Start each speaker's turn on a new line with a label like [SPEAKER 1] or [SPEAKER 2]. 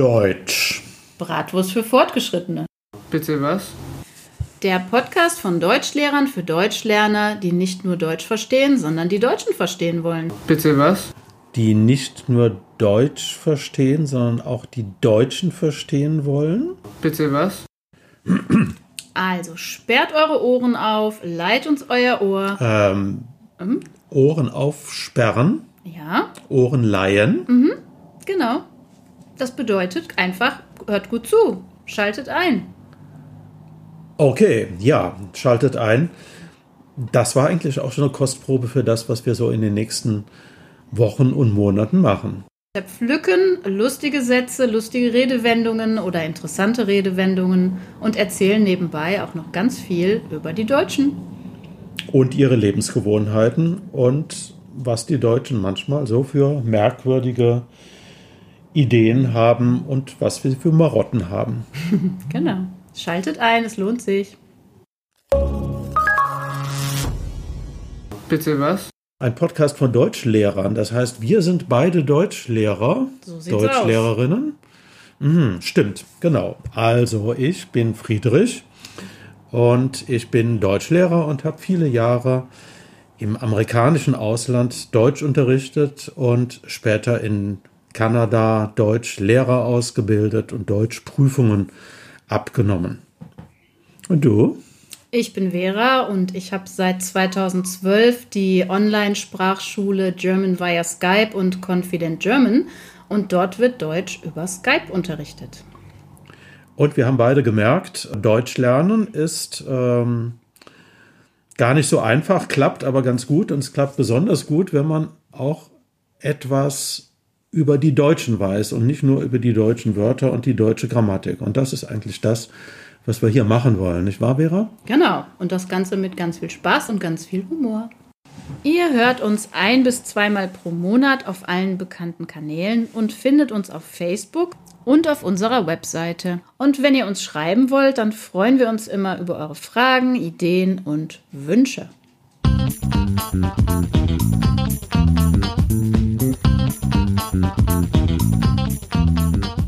[SPEAKER 1] Deutsch.
[SPEAKER 2] Bratwurst für Fortgeschrittene.
[SPEAKER 3] Bitte was?
[SPEAKER 2] Der Podcast von Deutschlehrern für Deutschlerner, die nicht nur Deutsch verstehen, sondern die Deutschen verstehen wollen.
[SPEAKER 3] Bitte was?
[SPEAKER 1] Die nicht nur Deutsch verstehen, sondern auch die Deutschen verstehen wollen.
[SPEAKER 3] Bitte was?
[SPEAKER 2] Also sperrt eure Ohren auf, leiht uns euer Ohr.
[SPEAKER 1] Ähm,
[SPEAKER 2] Hm?
[SPEAKER 1] Ohren aufsperren,
[SPEAKER 2] Ja,
[SPEAKER 1] Ohren leihen.
[SPEAKER 2] genau. Das bedeutet einfach, hört gut zu, schaltet ein.
[SPEAKER 1] Okay, ja, schaltet ein. Das war eigentlich auch schon eine Kostprobe für das, was wir so in den nächsten Wochen und Monaten machen.
[SPEAKER 2] Pflücken lustige Sätze, lustige Redewendungen oder interessante Redewendungen und erzählen nebenbei auch noch ganz viel über die Deutschen.
[SPEAKER 1] Und ihre Lebensgewohnheiten und was die Deutschen manchmal so für merkwürdige Ideen haben und was wir für Marotten haben.
[SPEAKER 2] Genau. Schaltet ein, es lohnt sich.
[SPEAKER 3] Bitte was?
[SPEAKER 1] Ein Podcast von Deutschlehrern. Das heißt, wir sind beide Deutschlehrer,
[SPEAKER 2] So
[SPEAKER 1] Deutschlehrerinnen. Mhm, stimmt, genau. Also ich bin Friedrich und ich bin Deutschlehrer und habe viele Jahre im amerikanischen Ausland Deutsch unterrichtet und später in Kanada Deutschlehrer ausgebildet und Deutschprüfungen abgenommen. Und du?
[SPEAKER 2] Ich bin Vera und ich habe seit 2012 die Online-Sprachschule German via Skype und Confident German und dort wird Deutsch über Skype unterrichtet.
[SPEAKER 1] Und wir haben beide gemerkt, Deutsch lernen ist ähm, gar nicht so einfach, klappt aber ganz gut und es klappt besonders gut, wenn man auch etwas über die Deutschen weiß und nicht nur über die deutschen Wörter und die deutsche Grammatik. Und das ist eigentlich das, was wir hier machen wollen, nicht wahr, Vera?
[SPEAKER 2] Genau, und das Ganze mit ganz viel Spaß und ganz viel Humor. Ihr hört uns ein bis zweimal pro Monat auf allen bekannten Kanälen und findet uns auf Facebook und auf unserer Webseite. Und wenn ihr uns schreiben wollt, dann freuen wir uns immer über eure Fragen, Ideen und Wünsche.
[SPEAKER 4] You. うん